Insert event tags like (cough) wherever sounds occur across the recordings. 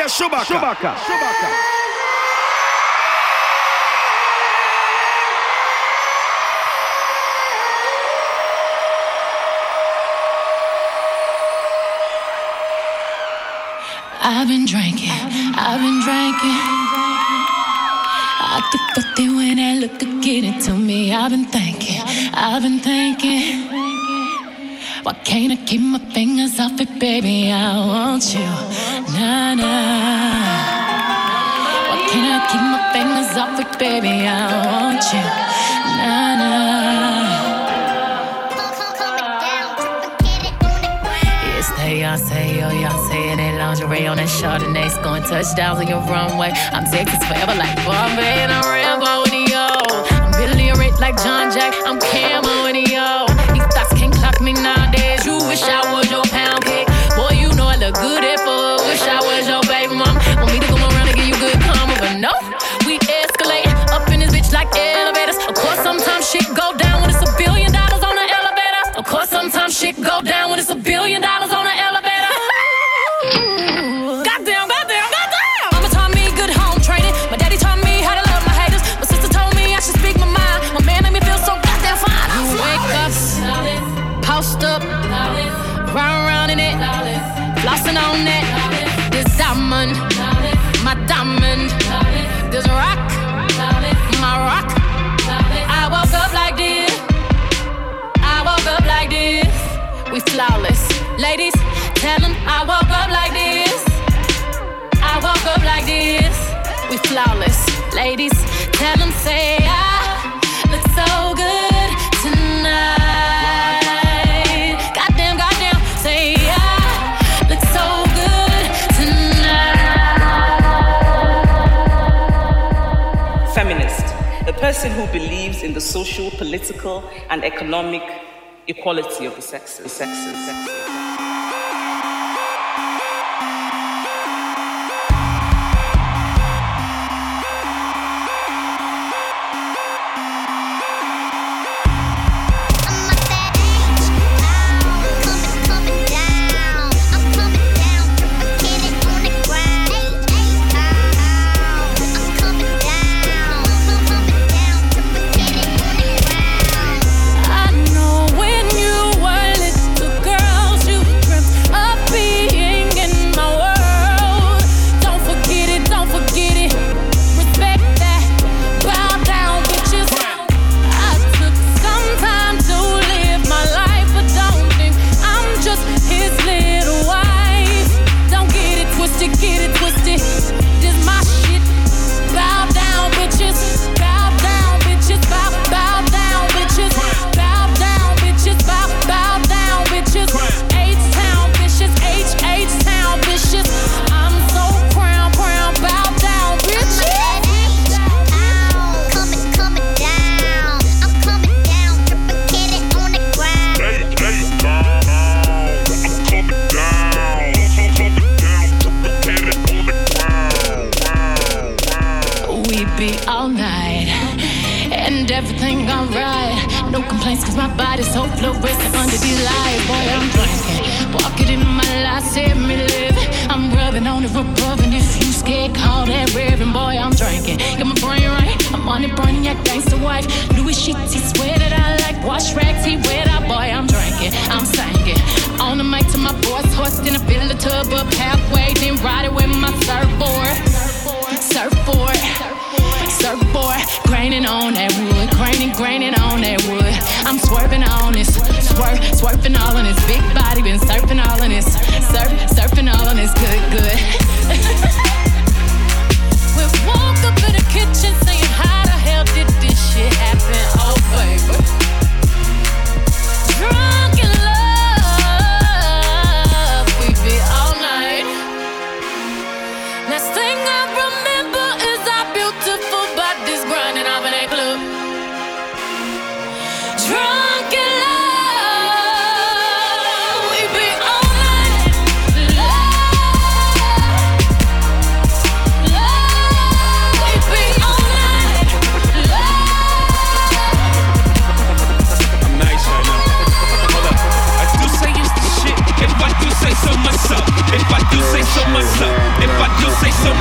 DJ Shuba K. Chewbacca. Shuba K. I've been drinking, I've been drinking. I get filthy when that liquor get into me. I've been thinking, I've been thinking. Why can't I keep my fingers off it, baby? I want you, nah. Why can't I keep my fingers off it, baby? I want you. Yes, they all say, oh, yo, y'all say that lingerie on that Chardonnay, scoring touchdowns on your runway. I'm Texas forever like Bun B and I'm Rambo and yo. I'm Billy Rich like John Jack, I'm Camo and yo. These thoughts can't clock me nowadays. You wish I was good at four. Wish I was your baby mom. Want me to come around and give you good karma, but no. We escalate up in this bitch like elevators. Of course, sometimes shit go tell them I woke up like this. I woke up like this. We flawless. Ladies, tell them say I look so good tonight. Goddamn, goddamn, say I look so good tonight. Feminist, a person who believes in the social, political, and economic equality of the sexes. sexes, sexes.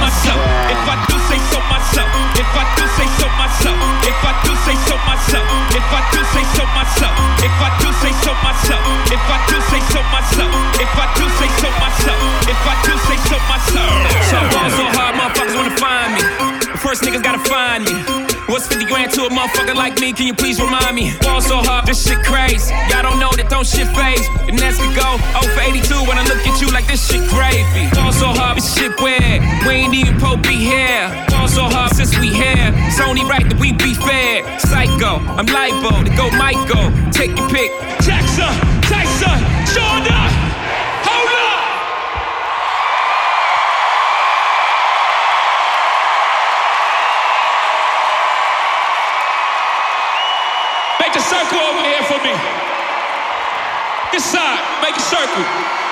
myself, if I do say so myself, if I do say so myself, if I do say so myself, if I do say so myself, if I do say so myself, if I do say so myself. A motherfucker like me, can you please remind me? Ball so hard, this shit crazy. Y'all don't know that don't shit phase. And that's we go 0 for 82 when I look at you like this shit gravy. Ball so hard, this shit weird. We ain't even Pope be here. Ball so hard since we here. It's only right that we be fair. Psycho, I'm libo to go Michael. Take your pick. Side, make a circle.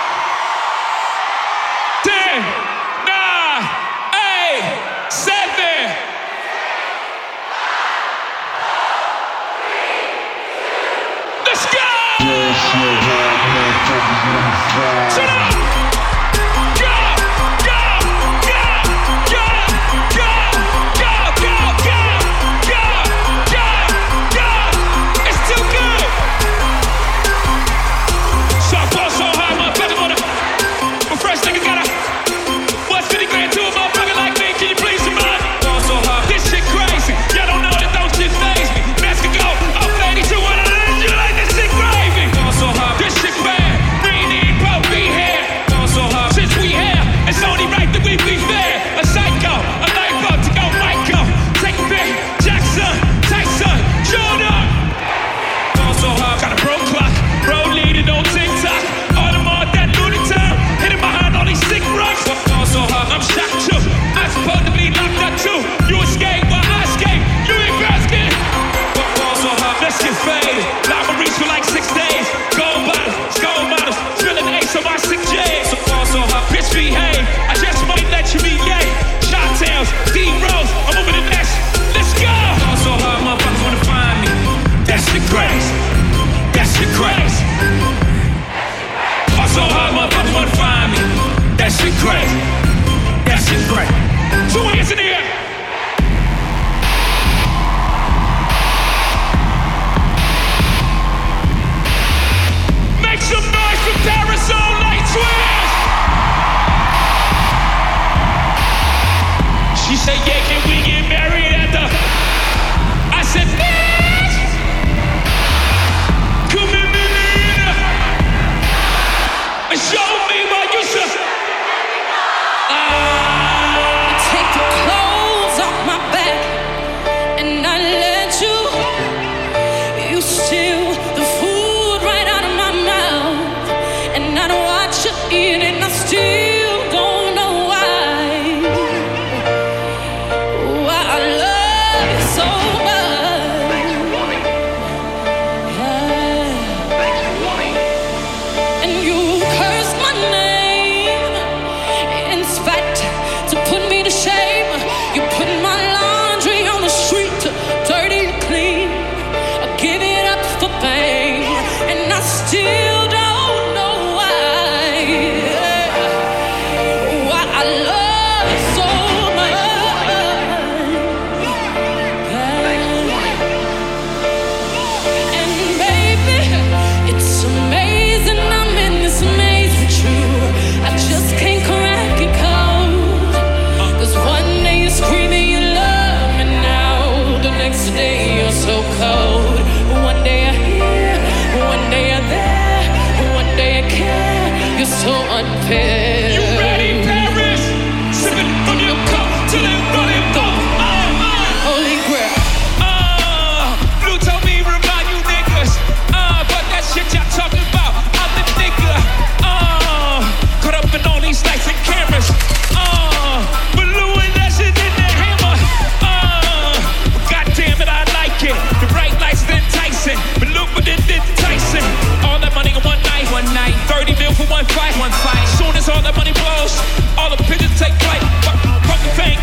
All the pigeons take flight.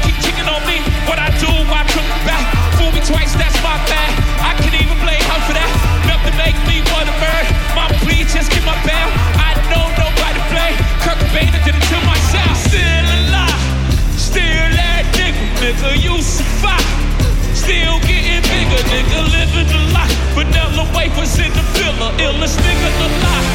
Keep on me. What I do, I took back. Me twice, that's my bad. I can't even blame that. Nothing makes me want to just get my bail. I know nobody Cobain did it to myself. Still alive. Still that nigga, nigga. Still getting bigger, nigga, living the life. Vanilla wafers in the villa, illest nigga alive.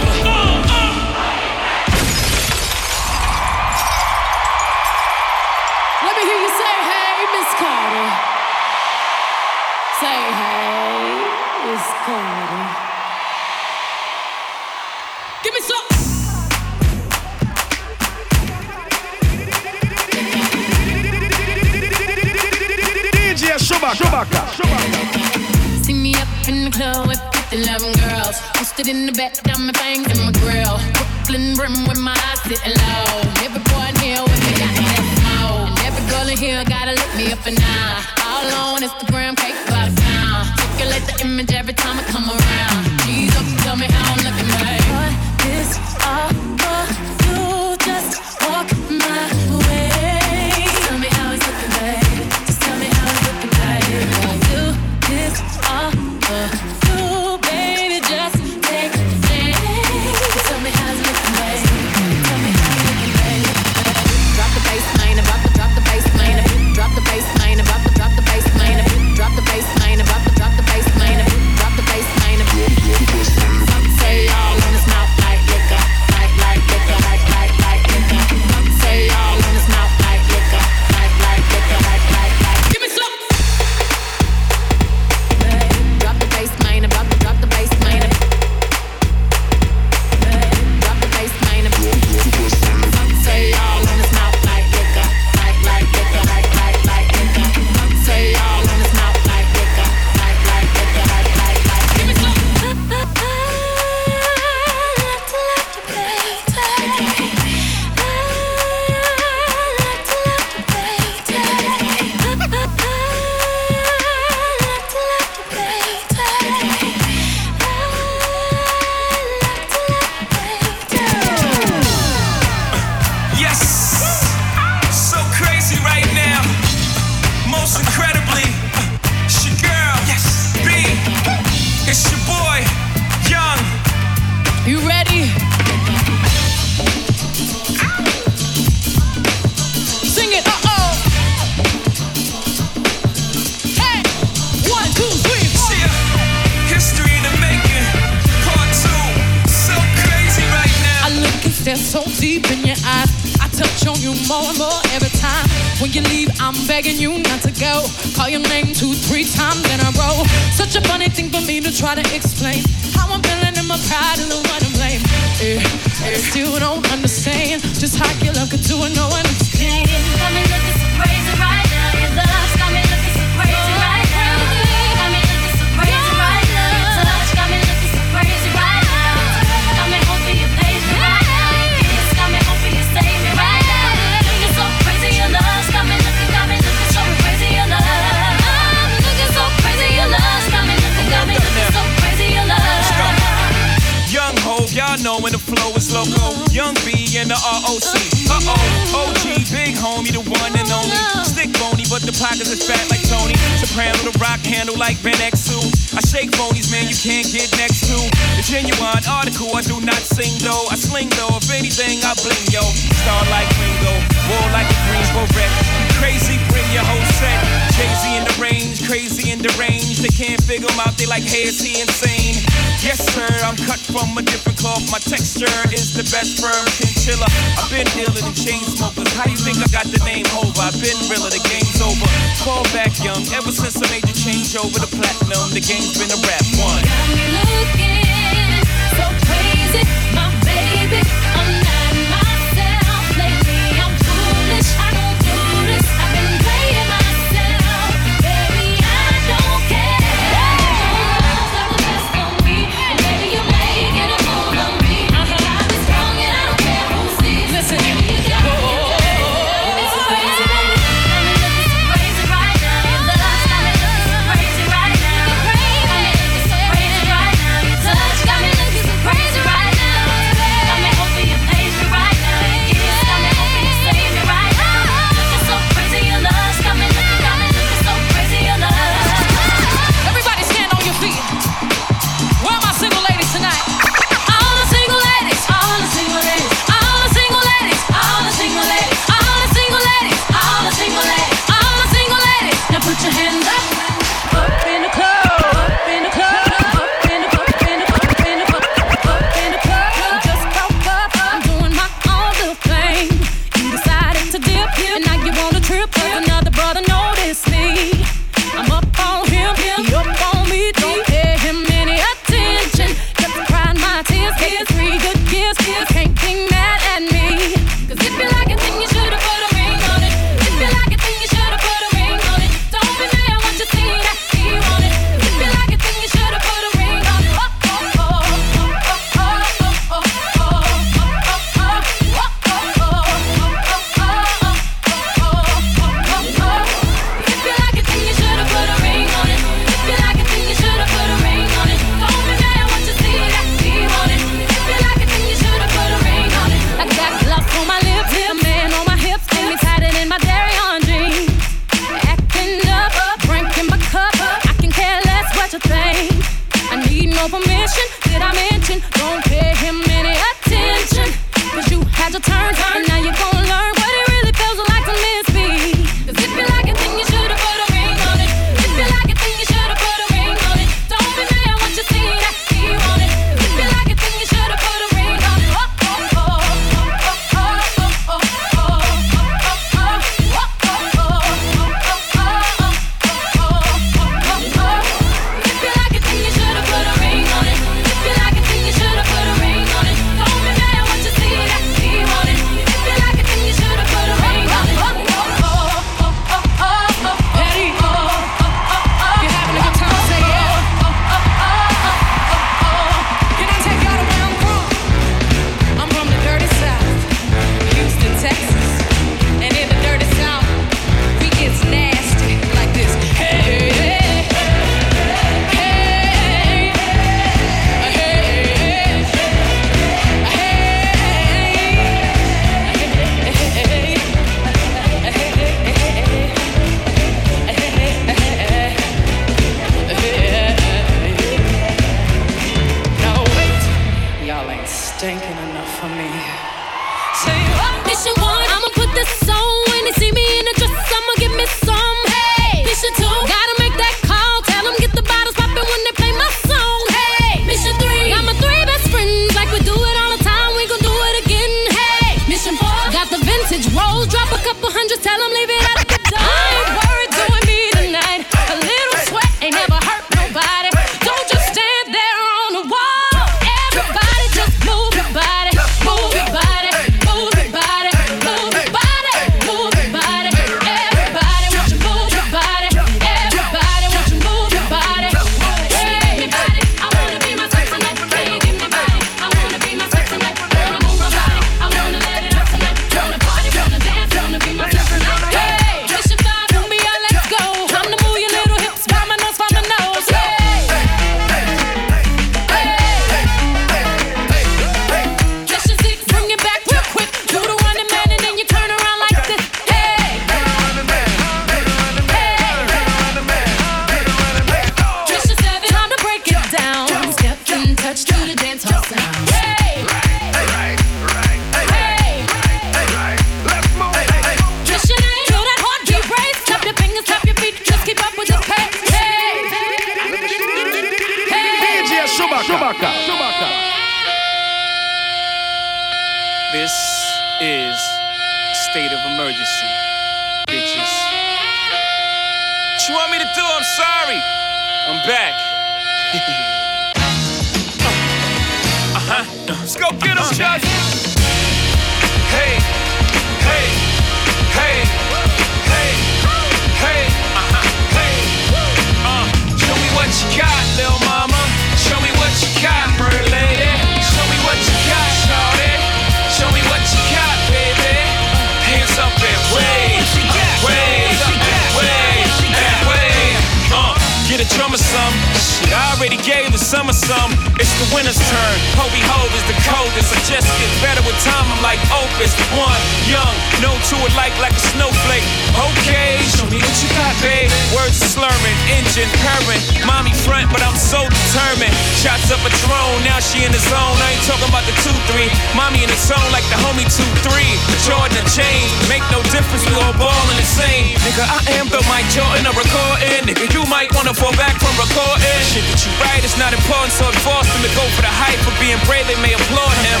Already gave the summer some. The winter's turn. Hobie Hove is the coldest. I just get better with time. I'm like Opus. One, young, no to it like like a snowflake. Okay, show me what you got, babe. Words slurring, engine purring. Mommy front, but I'm so determined. Shots up a drone, now she in the zone. I ain't talking about the 2-3. Mommy in the zone like the homie 2-3. Jordan and chain, make no difference. We all ballin' the same. Nigga, I am Bill Mike Jordan, a recording. Nigga, you might wanna fall back from recording. Shit that you write is not important, so it forced him to go for the hype. For being brave, they may applaud him.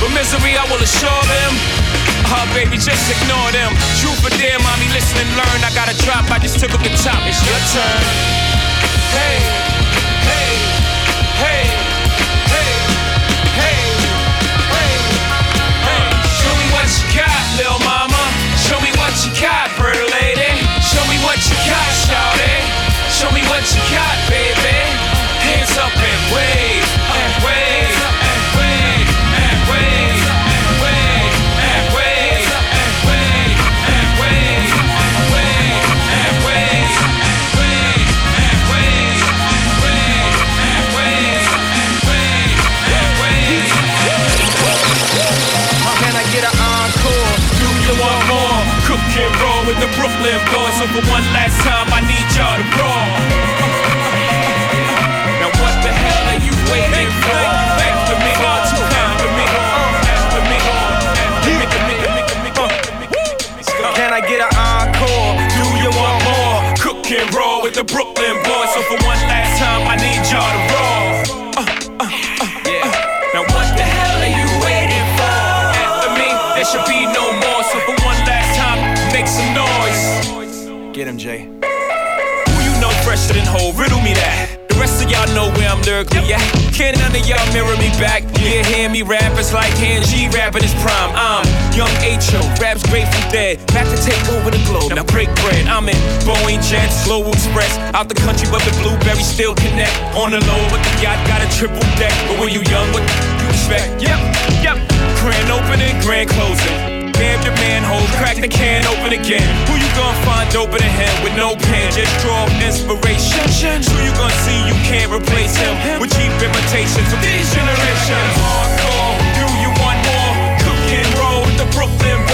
But misery, I will assure them. Ah, baby, just ignore them. Truth or dare, mommy, listen and learn. I got a drop, I just took up the top. It's your turn. Hey, hey, hey, hey, hey, hey, hey. Show me what you got, little mama. Show me what you got, bird lady. Show me what you got, shawty. Show me what you got, baby. Hands up and wave, and wave, and wave, and wave, and wave, and wave, and wave, and wave, and wave, and wave, and wave, and wave, and wave, and wave, and wave, and wave. Can I get an encore? Do you want more? Cook and roll with the Brooklyn boys. So for one last time, I need y'all to roll. Waiting for? After me, after me, after me, after me. Can I get an encore? Do you want more? Cook and roll with the Brooklyn boys. So for one last time, I need y'all to roll. Uh, uh, uh. Now what the hell are you waiting for? After me, there should be no more. So for one last time, make some noise. Get him, Jay. Lyrically at. Can none of y'all mirror me back? Yeah, hear me rap, it's like hand G rapping his prime. I'm young H.O., raps Grateful Dead. Back to take over the globe. Now break bread. I'm in Boeing Jets, Global Express. Out the country, but the blueberries still connect. On the low, but the yacht got a triple deck. But when you young, what you expect? Yep, yep. Grand opening, grand closing. Damn your manhole, crack the can open again. Who you gonna find open a him with no pen? Just draw inspiration. Who you gonna see you can't replace him with cheap imitations of these generations? Hardcore, do you want more? Cook and roll with the Brooklyn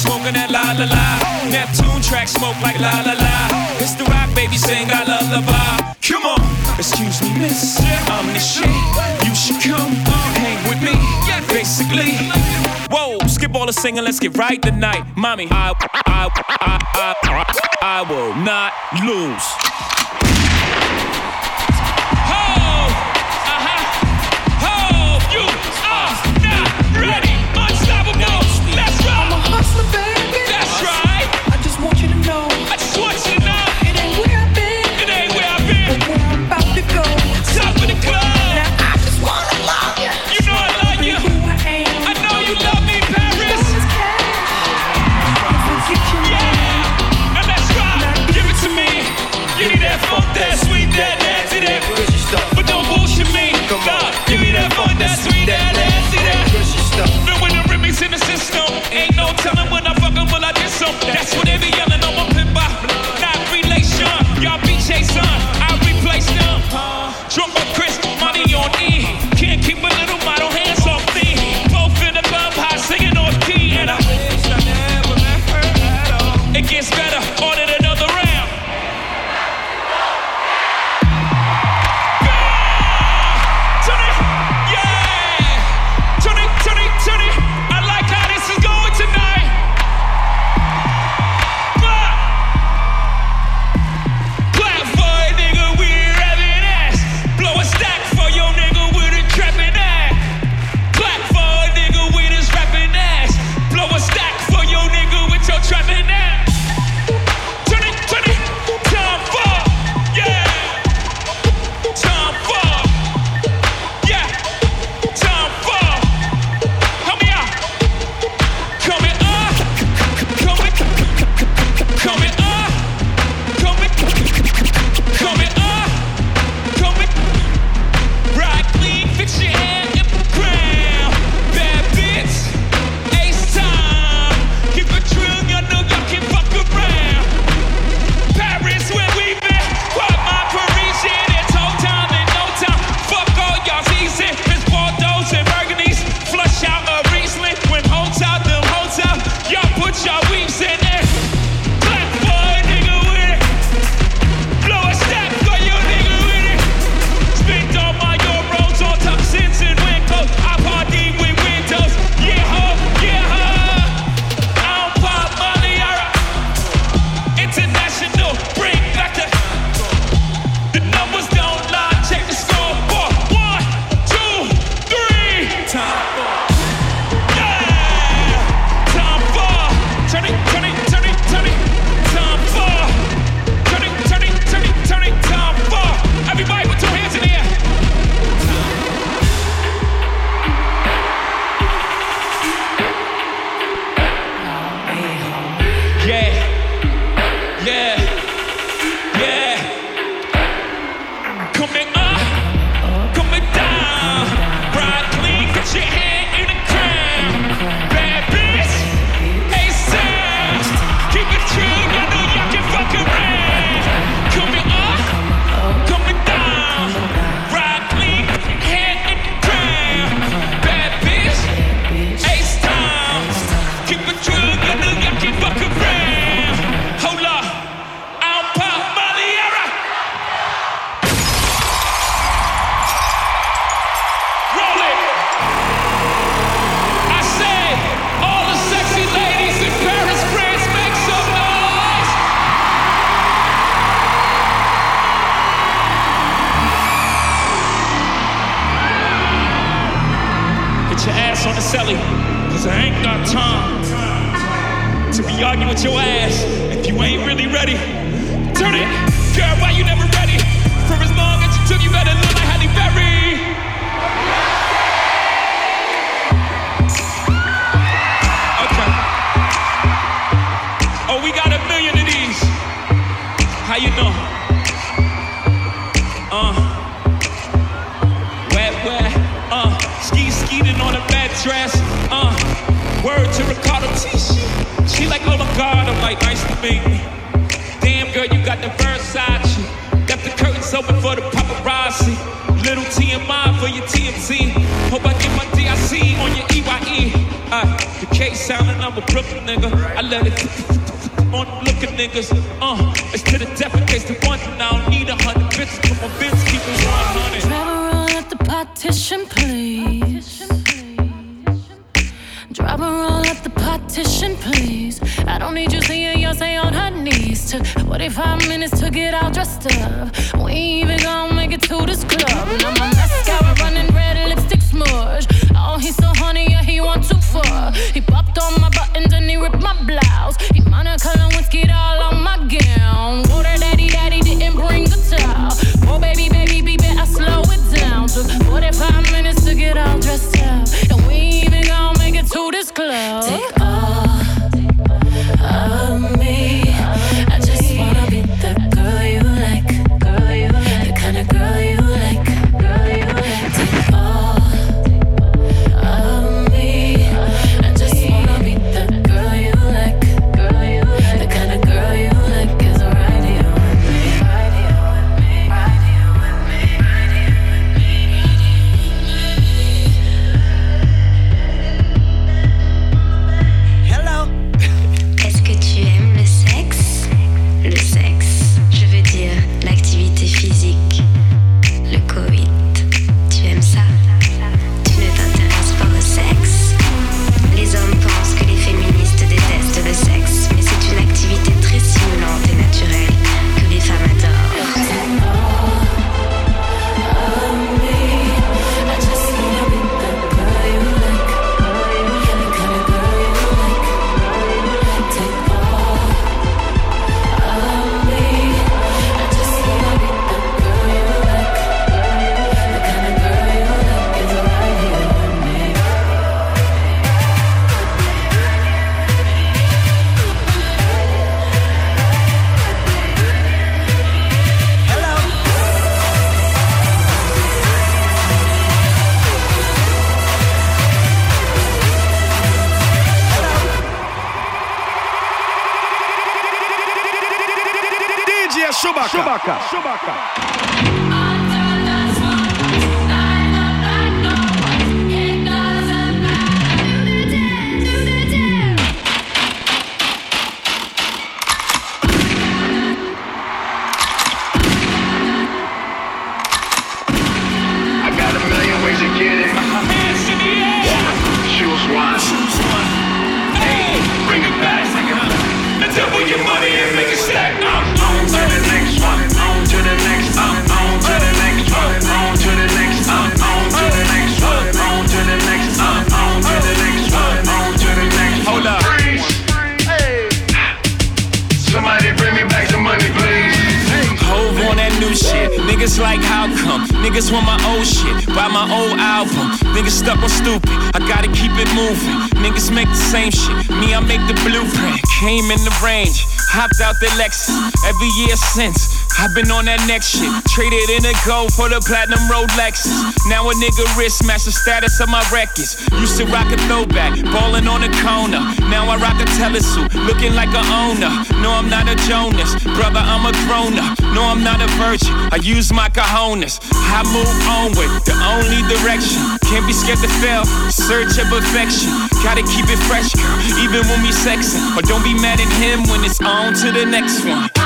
smoking that la la la. Neptune track smoke like la la la. It's the rock, baby, sing I la. Come on, excuse me, miss. I'm the shit. You should come hang with me. Basically, whoa, skip all the singing, let's get right tonight, mommy. I, I, I, I, I, I will not lose. me. Damn, girl, you got the Versace. Got the curtains open for the paparazzi. Little TMI for your TMZ. Hope I get my DIC on your EYE. Uh, the K sounding, I'm a Brooklyn nigga. I let it on looking niggas. Uh, it's to the death in case they wonder now. five minutes to get all dressed up. We even gonna make it to this club. Now my mascara running red, lipstick smudge. Oh, he's so honey, yeah, he want too far. He popped on Barca. the Every year since, I've been on that next shit. Traded in a gold for the platinum Rolex. Now a nigga wrist match the status of my records. Used to rock a throwback, ballin' on a corner. Now I rock a telesuit, looking like a owner. No, I'm not a Jonas, brother, I'm a groaner. No, I'm not a virgin, I use my cojones. I move on with the only direction. Can't be scared to fail search of perfection. Gotta keep it fresh, even when we sexing. Or don't be mad at him when it's on to the next one.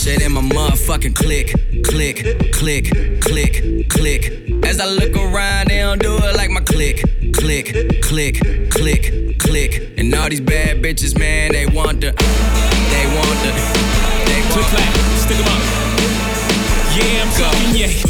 shit in my motherfucking click, click, click, click, click. As I look around, they don't do it like my click, click, click, click, click. And all these bad bitches, man, they want the, they want the, they want the. Click, clap, stick 'em up. Yeah, I'm go. talking, yeah.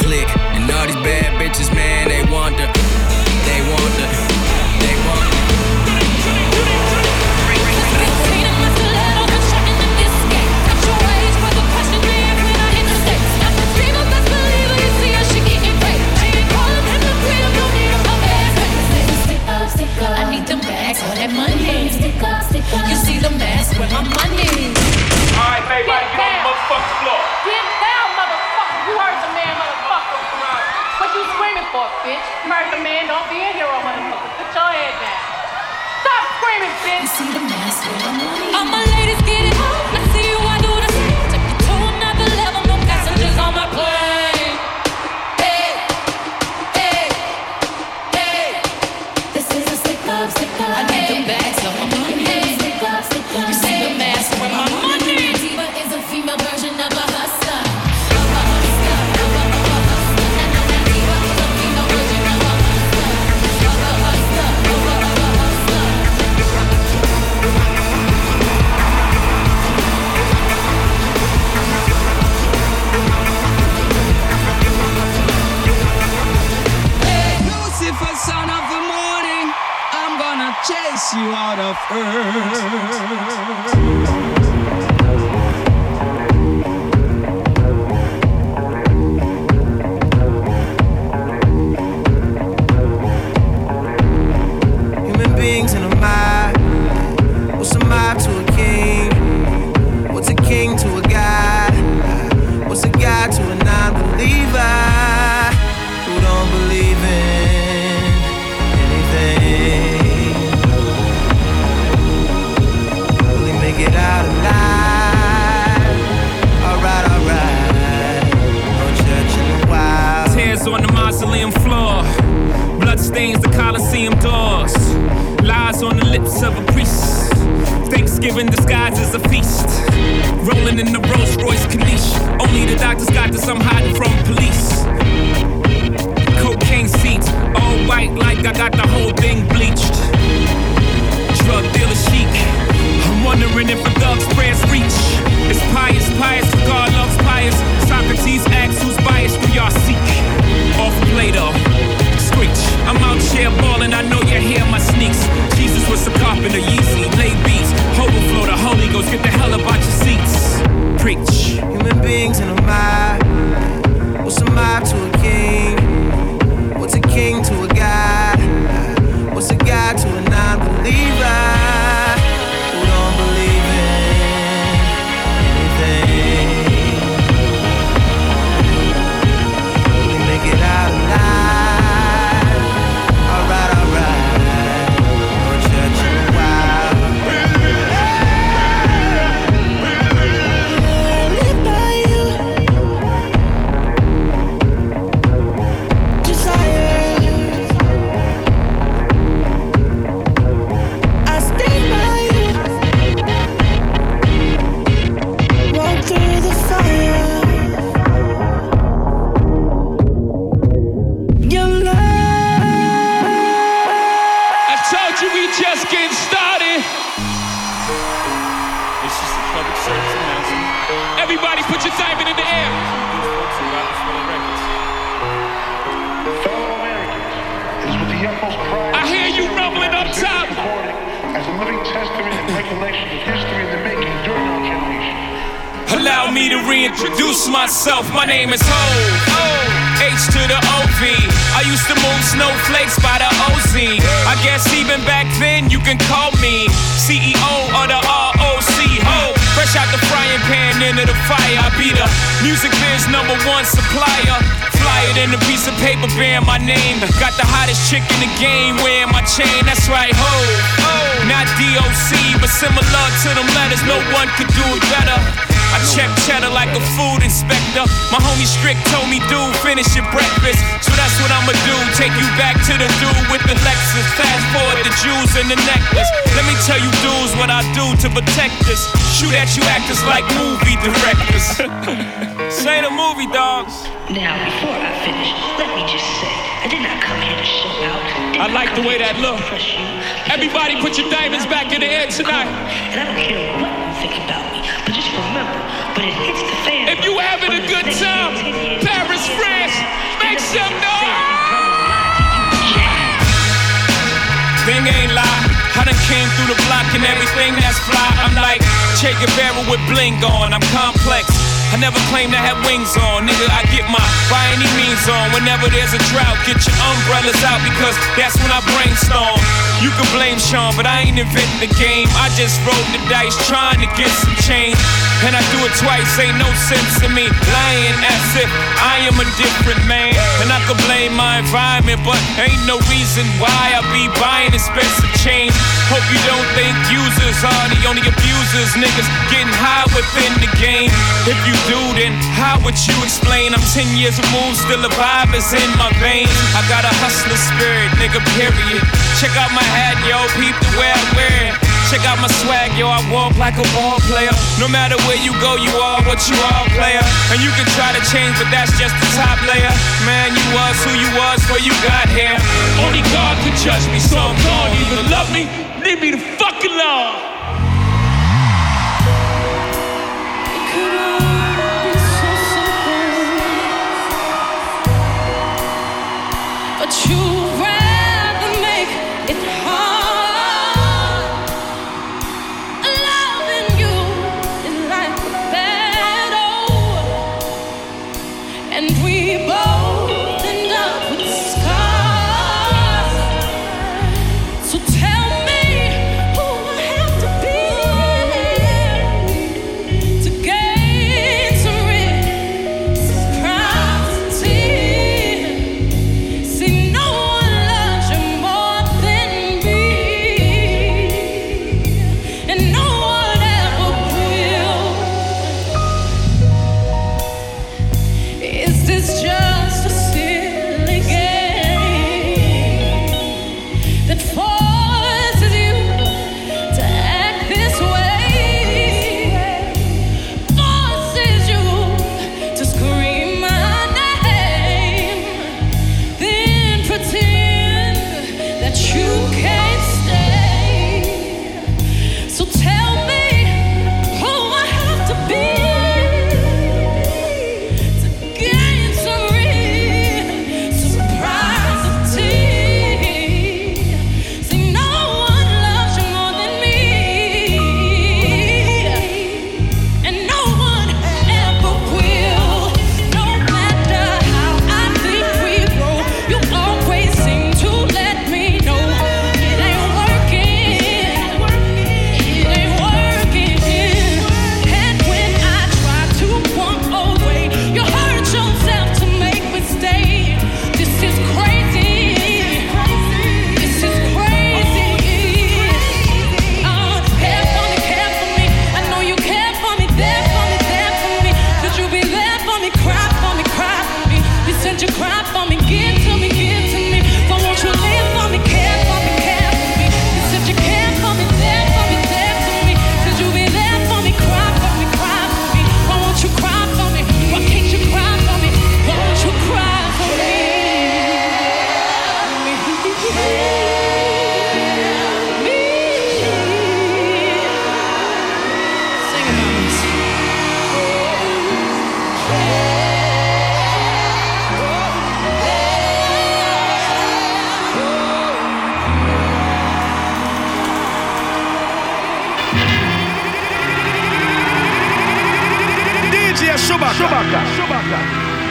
click. And all these bad bitches, man, they want the, they want the, they want the. I need them bags for that money. You see the mask where my money. Alright, everybody, get on the motherfucking floor. My ladies get it. Out As a living testament and recollection of history in the making during our generation. Allow me to reintroduce myself. My name is Hov. H to the OV. I used to move snowflakes by the OZ. I guess even back then you can call me CEO of the ROC. Hov, fresh out the frying pan into the fire. I be the music biz number one supplier. It in a piece of paper bearing my name. Got the hottest chick in the game wearing my chain. That's right, Hov. Not DOC, but similar to them letters. No one could do it better. I check cheddar like a food inspector. My homie Strick told me, dude, finish your breakfast. So that's what I'ma do. Take you back to the dude with the Lexus. Fast forward the jewels and the necklace. Let me tell you, dudes, what I do to protect us. Shoot at you actors like movie directors. (laughs) Say the movie, dogs. Now, before I finish, let me just say, I did not come here to show out. Did I like the way that look. Everybody put your diamonds back in the air tonight. And I don't care what you think about me, but just remember, when it hits the fan. If you having a good time, Paris, France, make some Thing ain't lie. I done came through the block and everything that's fly. I'm like Che Guevara with bling on. I'm complex. I never claim to have wings on. Nigga, I get my by any means on. Whenever there's a drought, get your umbrellas out because that's when I brainstorm. You can blame Sean, but I ain't inventing the game. I just rolled the dice trying to get some change. And I do it twice, ain't no sense in me lying as if I am a different man. And I could blame my environment, but ain't no reason why I be buying expensive change. Hope you don't think users are the only abusers. Niggas getting high within the game. If you do, then how would you explain? I'm 10 years removed, still a vibe is in my veins. I got a hustler spirit, nigga, period. Check out my hat, yo, peep the way I wear it. Check out my swag, yo, I walk like a ball player. No matter where you go, you are what you are, player. And you can try to change, but that's just the top layer. Man, you was who you was before you got here. Only God could judge me, so I'm gone. Either love me, leave me the fuck alone.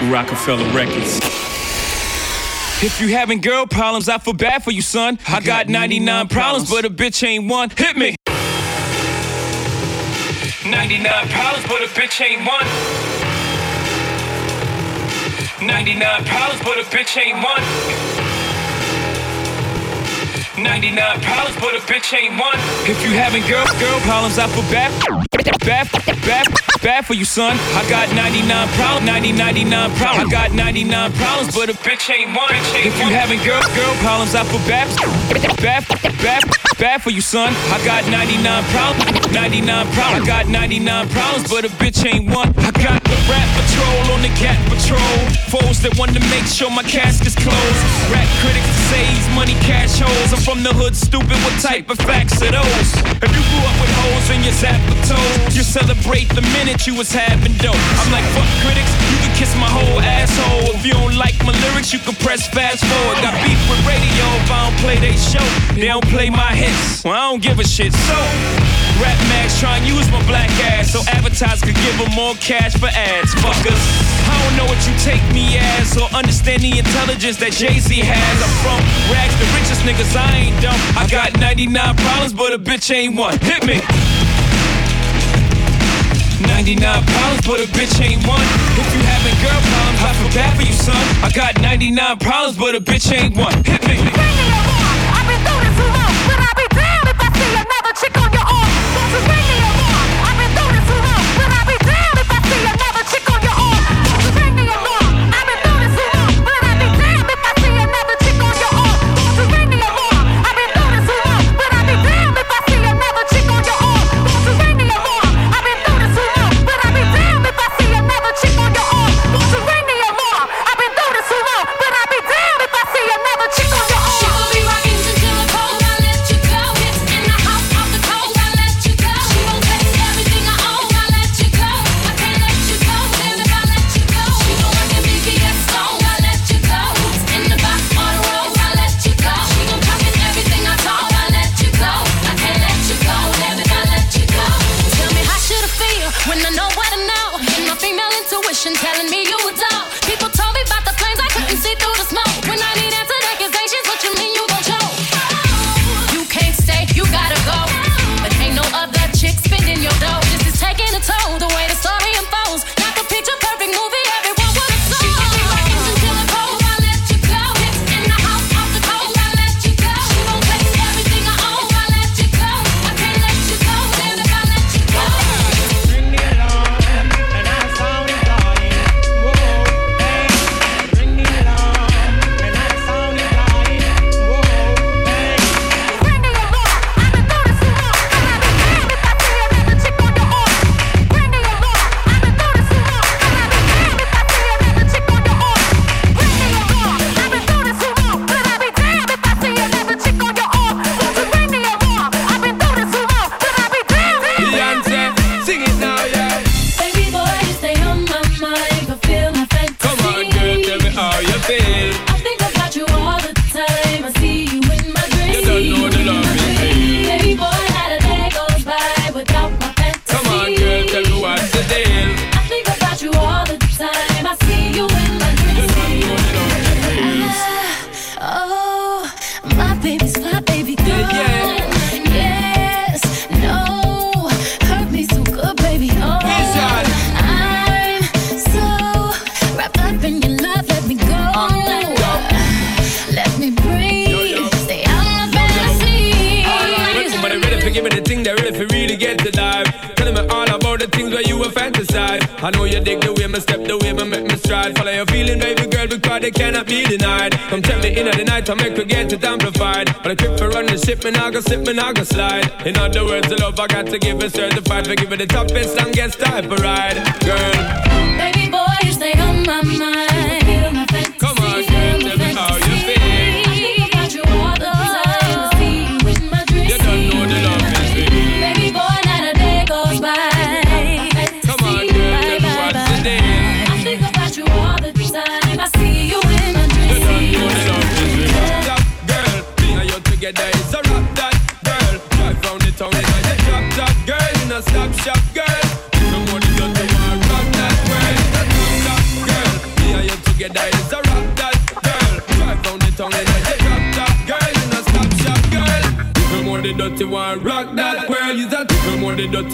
Rockefeller Records. If you having girl problems, I feel bad for you, son. I, I got, 99, 99 problems, problems, but a bitch ain't one. Hit me. 99 problems, but a bitch ain't one. 99 problems, but a bitch ain't one. 99 problems, but a bitch ain't one. If you having girl, girl problems, I put bad, bad, bad, bad for you, son. I got 99 problems, 90, 99 problems. I got 99 problems, but a bitch ain't one. If you having girl, girl problems, I put bad, bad, bad. Bad for you, son. I got 99 problems. 99 problems. I got 99 problems, but a bitch ain't one. I got the rap patrol on the cat patrol. Foes that want to make sure my cask is closed. Rap critics to save money, cash holes. I'm from the hood, stupid. What type of facts are those? If you grew up with holes in your zap toes, you celebrate the minute you was having dope. I'm like, fuck critics, you can kiss my whole asshole. If you don't like my lyrics, you can press fast forward. Got beef with radio if I don't play they show. They don't play my head hits. Well, I don't give a shit. So, Rap Max trying to use my black ass so advertisers could give them more cash for ads. Fuckers. I don't know what you take me as or understand the intelligence that Jay-Z has. I'm from rags, the richest niggas, I ain't dumb. I got 99 problems, but a bitch ain't one. Hit me. 99 problems, but a bitch ain't one. If you having girl problems, I feel bad for you, son. I got 99 problems, but a bitch ain't one. Hit me.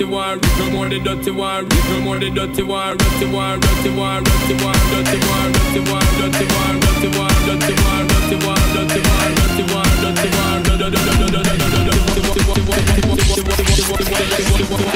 More the dirty one, little more the dirty one, little more the dirty one, dirty one, dirty one, dirty one, dirty one, dirty one, dirty one, dirty one, dirty one, dirty one, dirty one, dirty one, dirty one, dirty one.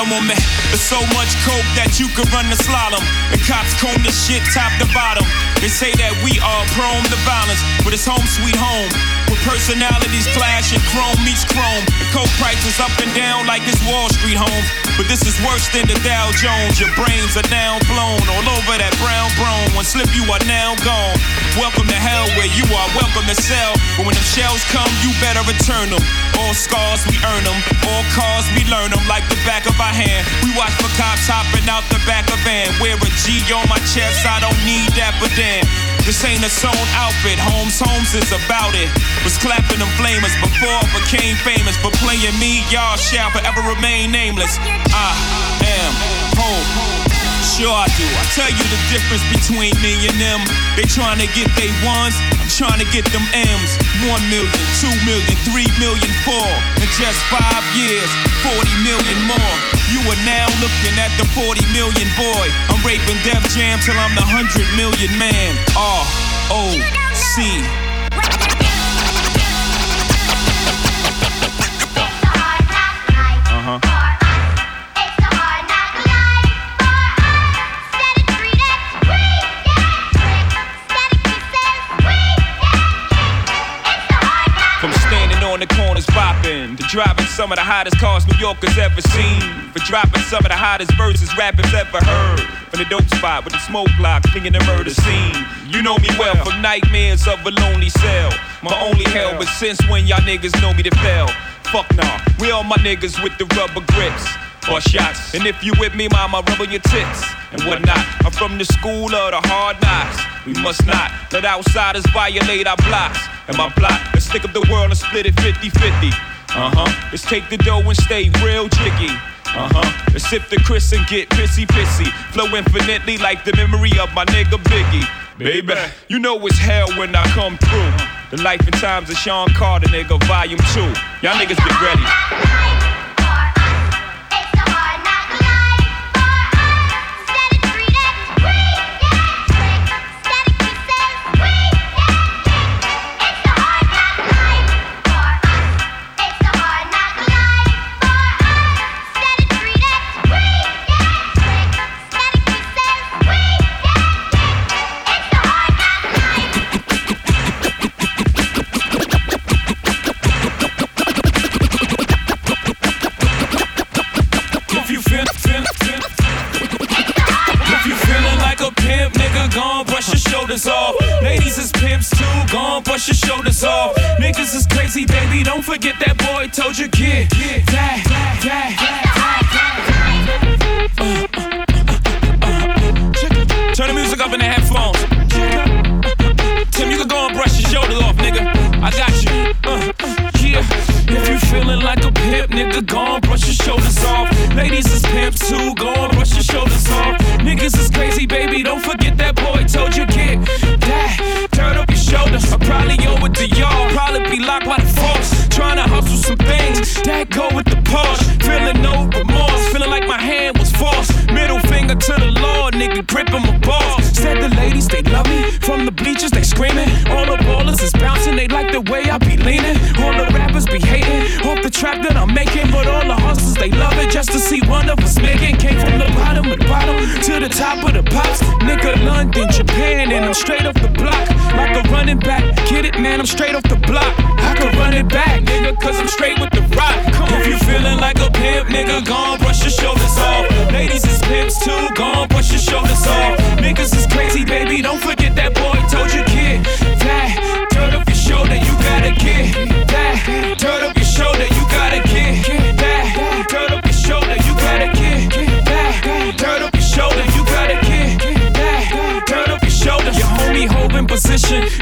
On me. There's so much coke that you could run the slalom. The cops comb the shit top to bottom. They say that we are prone to violence, but it's home sweet home. With personalities clash and chrome meets chrome. The coke prices up and down like it's Wall Street home. But this is worse than the Dow Jones. Your brains are now blown all over that brown brone. One slip, you are now gone. Welcome to hell where you are welcome to sell. But when them shells come, you better return them. All scars, we earn them. All cars, we learn them like the back of our hand. We watch for cops hopping out the back of van. Wear a G on my chest, I don't need that, but damn. This ain't a sewn outfit, Holmes Holmes is about it. Was clapping them flamers before I became famous. For playing me, y'all shall forever remain nameless. I am home. Sure I do. I tell you the difference between me and them. They trying to get they ones, I'm trying to get them M's. One million, two million, three million, four. In just five years, 40 million more. You are now looking at the 40 million boy. I'm raping Def Jam till I'm the 100 million man. R O C. driving some of the hottest cars New Yorkers ever seen. For dropping some of the hottest verses rappers ever heard. From the dope spot with the smoke block, thinking the murder scene. You know me well from nightmares of a lonely cell. My only hell, but since when y'all niggas know me to fail? Fuck nah, we all my niggas with the rubber grips. or shots. And if you with me, mama, rub on your tits and whatnot. I'm from the school of the hard knocks. We must not let outsiders violate our blocks. And my block let's stick up the world and split it 50 50. Uh huh. Let's take the dough and stay real jiggy. Uh huh. Let's sip the Cris and get pissy pissy. Flow infinitely like the memory of my nigga Biggie. Baby, you know it's hell when I come through. The life and times of Sean Carter, nigga, volume two. Y'all niggas get ready. Brush your shoulders off. Ladies is pimps too, gon' brush your shoulders off. Niggas is crazy, baby, don't forget that boy told you get, get that, that. Turn the music up in the headphones. Tim, you can go and brush your shoulders off, nigga. I got you. Uh, yeah. If you feeling like a pimp, nigga, go and brush your shoulders off. Ladies is pimps too, go and brush your shoulders off. Niggas is crazy, baby, don't forget that boy told you get that. Turn up your shoulders. I probably owe it to y'all. Probably be locked by the force. Trying to hustle some things that go with the Porsche. Feeling no remorse, feeling like my hand was forced. Middle finger to the Lord, nigga, gripping my balls. Said the ladies, they love me. From the bleachers, they screaming. All the ballers is bouncing, they like the way I be leaning. All the rappers be off the trap that I'm making. But all the hustlers, they love it just to see one of us making. Came from the bottom of the bottom to the top of the pops. Nigga, London, Japan, and I'm straight off the block. Like a running back. Get it, man, I'm straight off the block. I can run it back, nigga, cause I'm straight with the rock. Come. If you feeling like a pimp, nigga, gon' brush your shoulders off. Ladies is pimps too, gon' brush your shoulders off. Niggas is crazy, baby, don't forget that boy told you, kid. That, turn up your shoulder, you gotta get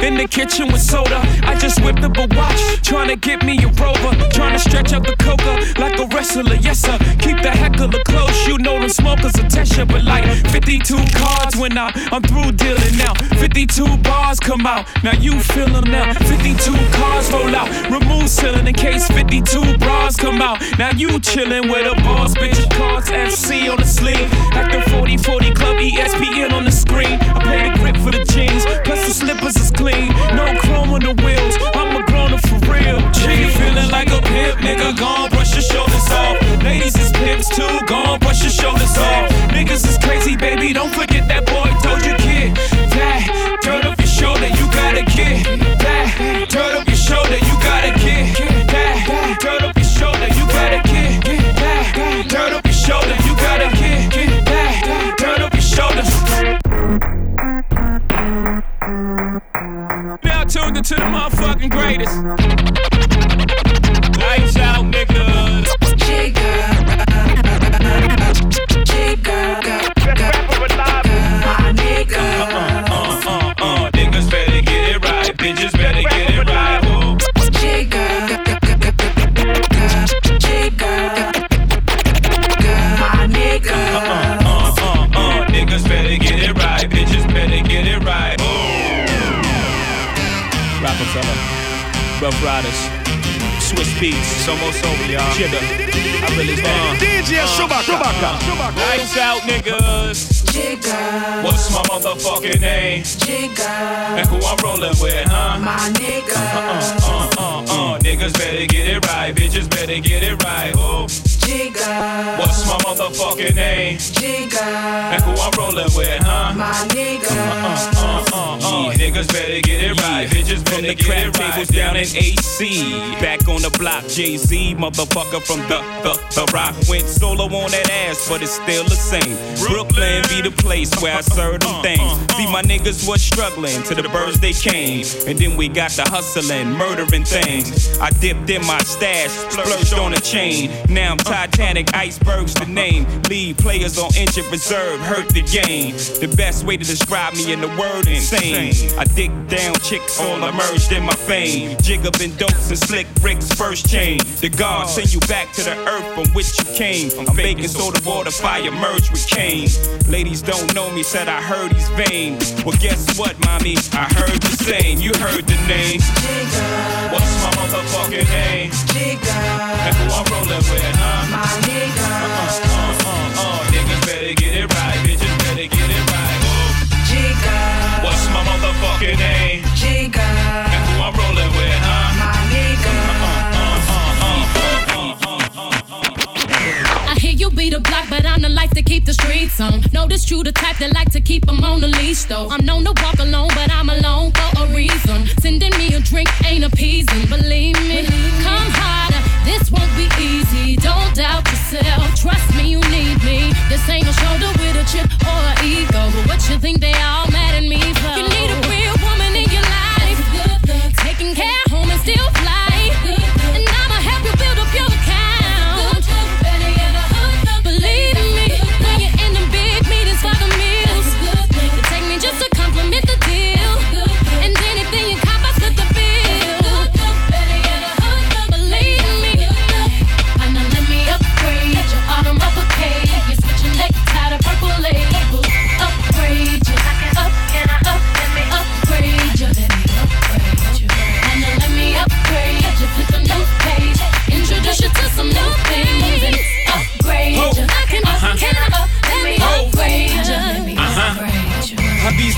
in the kitchen with soda. I just whipped up a watch, trying to get me a rover. Trying to stretch out the coca like a wrestler, yes sir. But like 52 cards when I, I'm through dealing now. 52 bars come out, now you feel them now. 52 cars roll out, remove ceiling in case 52 bras come out. Now you chillin' with a boss, bitch. Cards FC on the sleeve. The 40 40 Club ESPN on the screen. I play the grip for the jeans, plus the slippers is clean. No chrome on the wheels, I'm a grown up for real. G feeling like a pimp, nigga. Gon' brush your shoulders off. Ladies is pimps too, gon' brush your shoulders off. Niggas is crazy, baby. Don't forget that boy told you, kid. That, turn up your shoulder, you gotta get that. Turn up your shoulder, you gotta get that. Turn up your shoulder, you gotta get that. Turn up your shoulder, you gotta get that. Turn up your shoulders. Now tuned into the motherfucking greatest. Ryders, Swizz Beatz, it's almost over, y'all. Jigga, I really uh, DJ Shuba K. uh, Lights out, niggas. Jigga, What's my motherfucking name? Jigga, And who I'm rolling with, huh? my nigga. Uh, uh, uh, uh, niggas better get it right, bitches better get it right. Oh, Jigga, what's my motherfucking name? Jigga, And who I'm rolling with, huh? my nigga. Uh, uh, uh, uh, niggas better get it right, bitches From better the get crap it right. tables down in AC. Back on the block, Jay Z, motherfucker from the, the, the rock. Went solo on that ass, but it's still the same. Brooklyn be the place where I serve them things. See, my niggas was struggling till the birds they came. And then we got the hustling, murdering things. I dipped in my stash, splurged on a chain. Now I'm tired Titanic, icebergs the name. Lead players on injured reserve, hurt the game. The best way to describe me in the word insane. I dig down chicks, all emerged in my fame. Jig up in dopes and slick bricks, first chain. The gods send you back to the earth from which you came. I'm baking soda, water, fire, merge with Cain. Ladies don't know me, said I heard he's vain. Well, guess what, mommy? I heard the same. You heard the name. What's my motherfucking name? And who I'm rolling with, huh? I hear you be the block, but I'm the life to keep the streets on. Notice you the type that like to keep them on the leash, though. I'm known to walk alone, but I'm alone for a reason. Sending me a drink ain't appeasing, believe me. Come harder, this won't be easy. Don't doubt yourself, trust me, you need me. This ain't a shoulder with a chip or an ego. But what you think they all mad at me for? You need a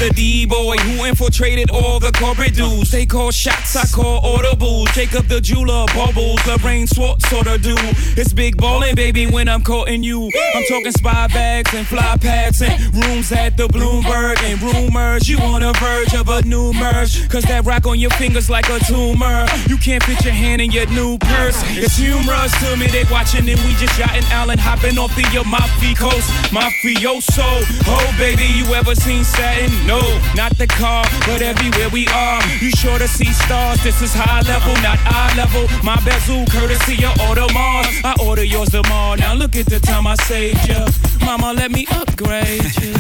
the D-boy who infiltrated all the dudes. They call shots, I call audibles. Jacob the jeweler, bubbles, Lorraine Schwartz sort of do. It's big ballin', baby, when I'm courting you. I'm talking spy bags and fly pads and rooms at the Bloomberg and rumors. You on the verge of a new merge. Cause that rock on your fingers like a tumor. You can't fit your hand in your new purse. It's humorous to me, they watching and we just yachting Allen hopping off the Amalfi coast. Mafioso. Oh, baby, you ever seen satin? No, not the car, but everywhere we are. You sure to see stars. This is high level, not eye level. My bezel, courtesy of Audemars. I order yours tomorrow. Now look at the time I saved ya. Mama, let me upgrade you.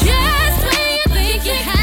Just when you think you had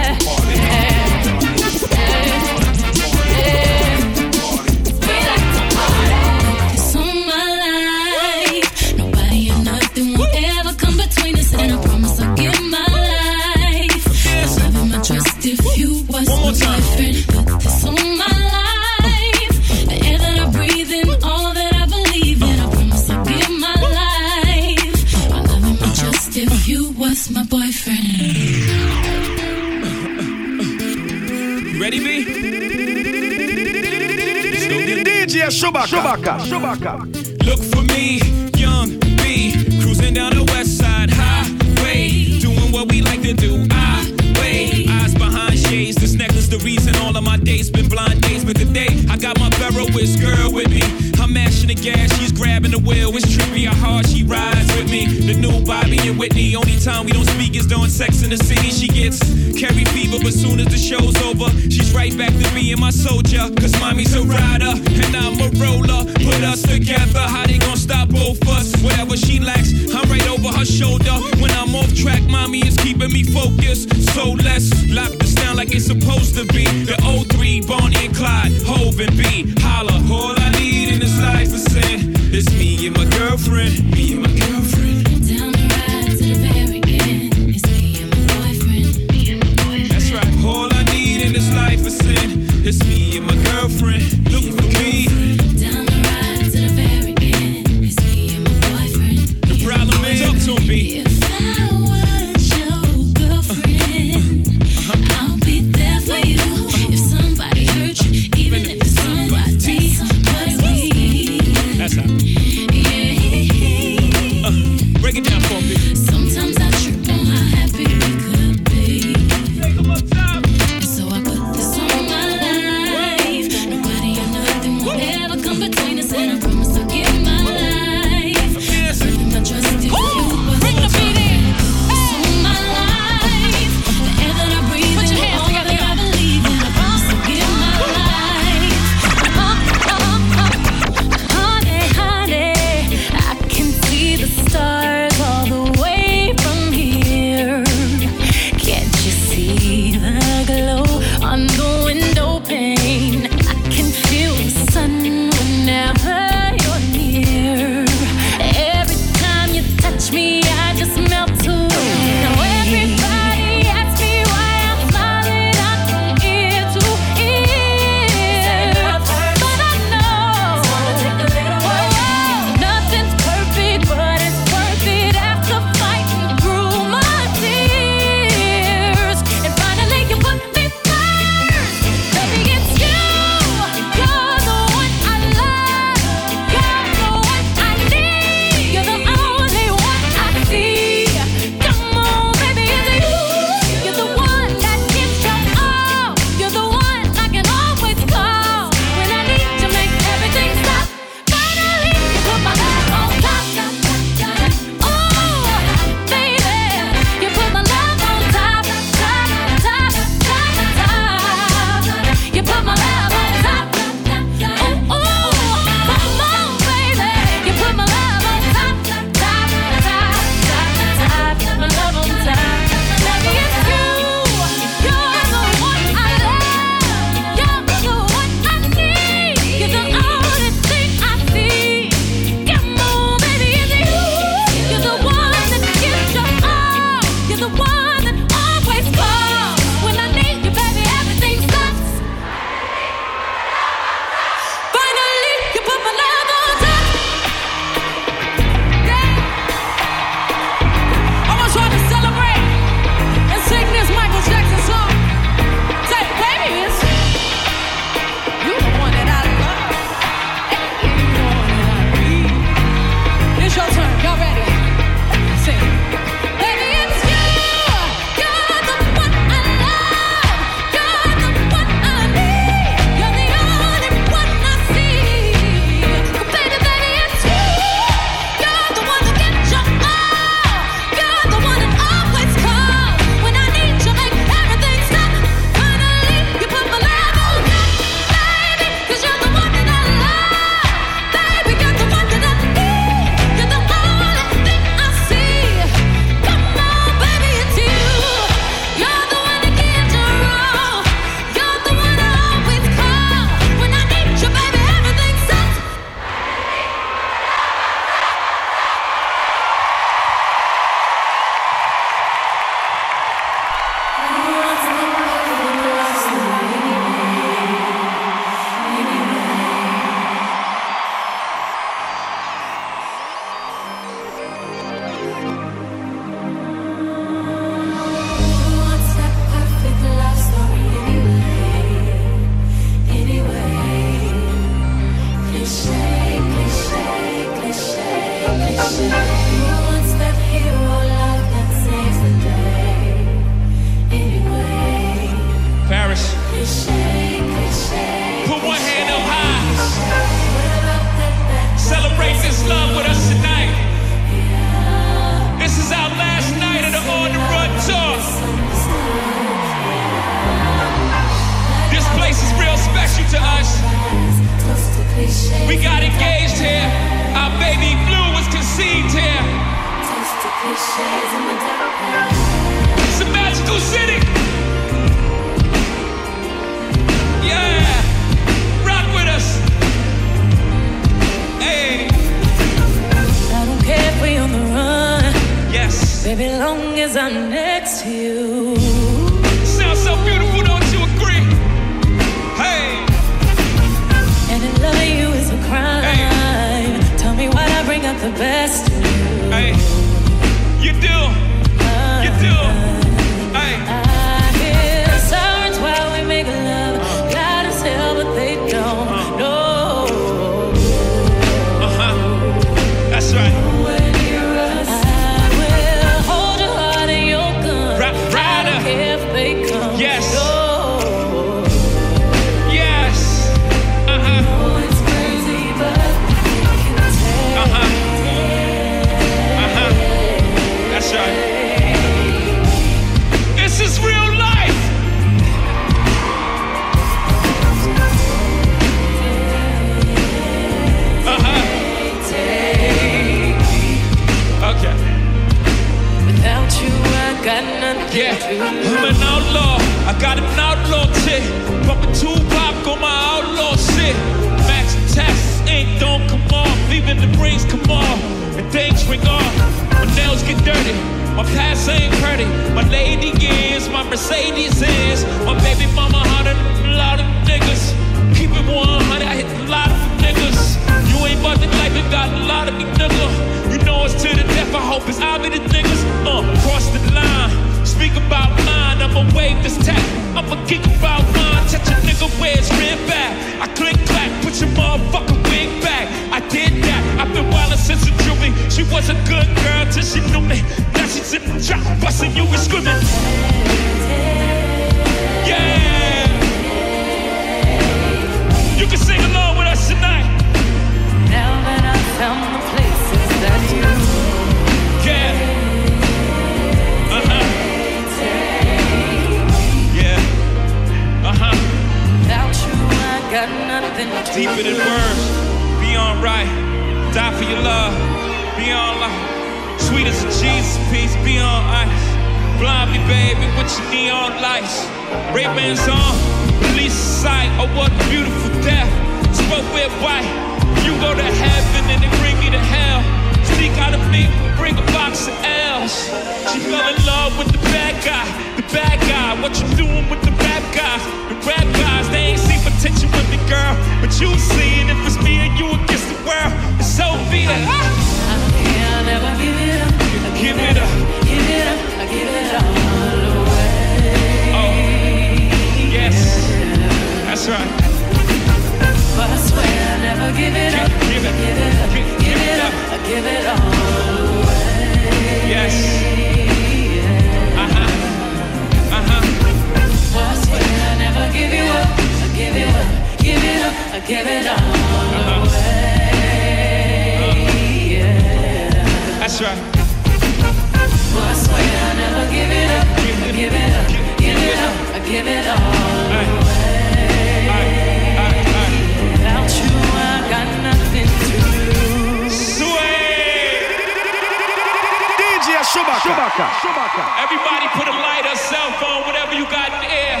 Everybody put a lighter, a cell phone, whatever you got in the air.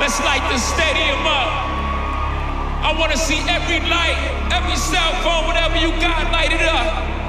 Let's light the stadium up. I want to see every light, every cell phone, whatever you got, light it up.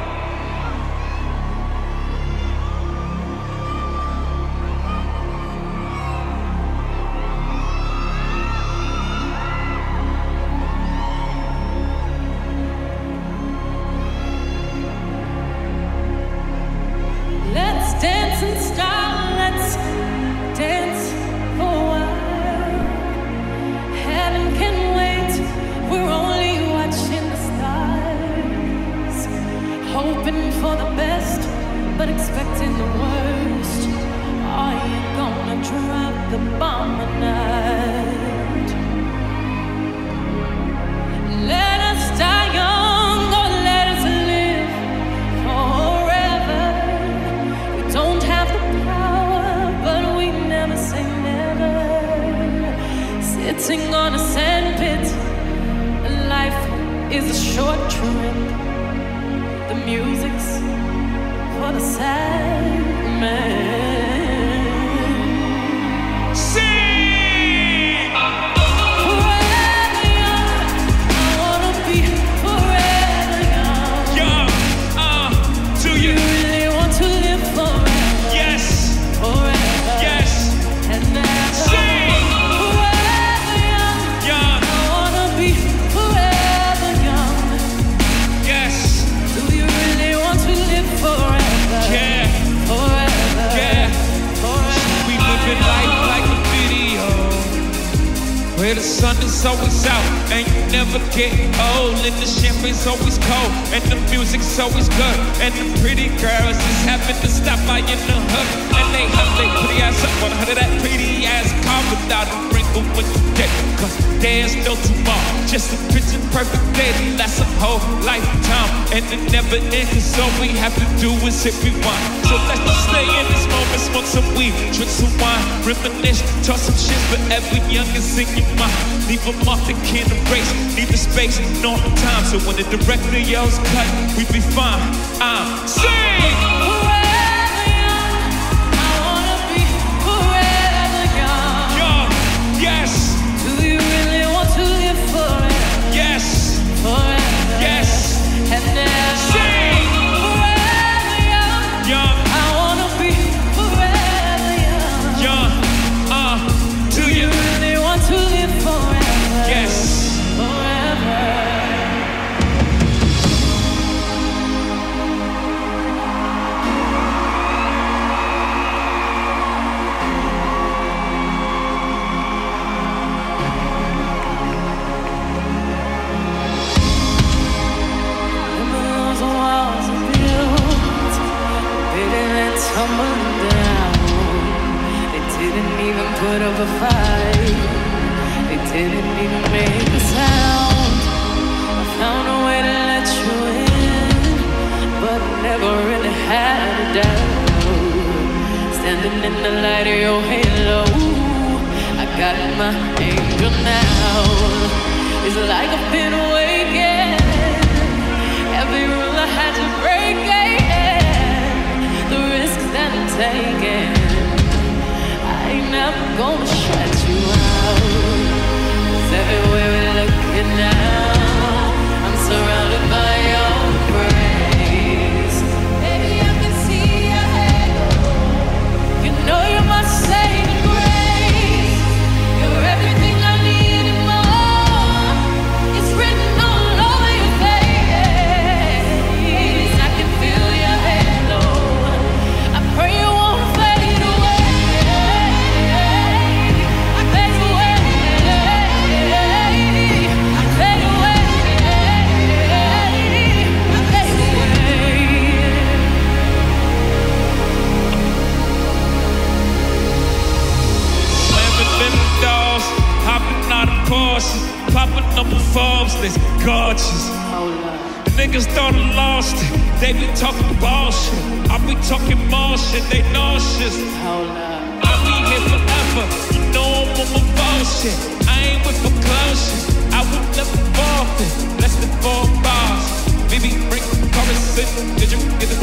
Reminisce, toss some shit forever young and sick your mind. Leave a mark that can't erase, leave the space not all the time. So when the director yells cut, we be fine. I'm sing! out of a fight. They didn't even make a sound. I found a way to let you in, but never really had a doubt. Standing in the light of your halo, I got my angel now. It's like I've been awakened. Every rule I had to break. Yeah. The risks that I'm taking never gonna shut you out. Cause everywhere we're looking now. Forbes list, gorgeous. The niggas thought I lost it. They be talking bullshit. I be talking bullshit. They nauseous. I be here forever. You know I'm on my bullshit. I ain't with for closure. I would never ball it. Less than four bars. Maybe break the chorus. Did you get the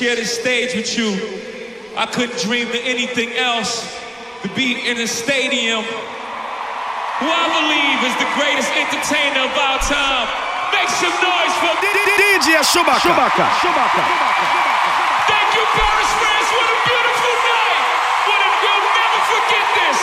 share this stage with you. I couldn't dream of anything else to be in a stadium who I believe is the greatest entertainer of our time. Make some noise for DJ Shuba K. Chewbacca. Shuba K. Thank you, Paris France. What a beautiful night. What a, you'll never forget this.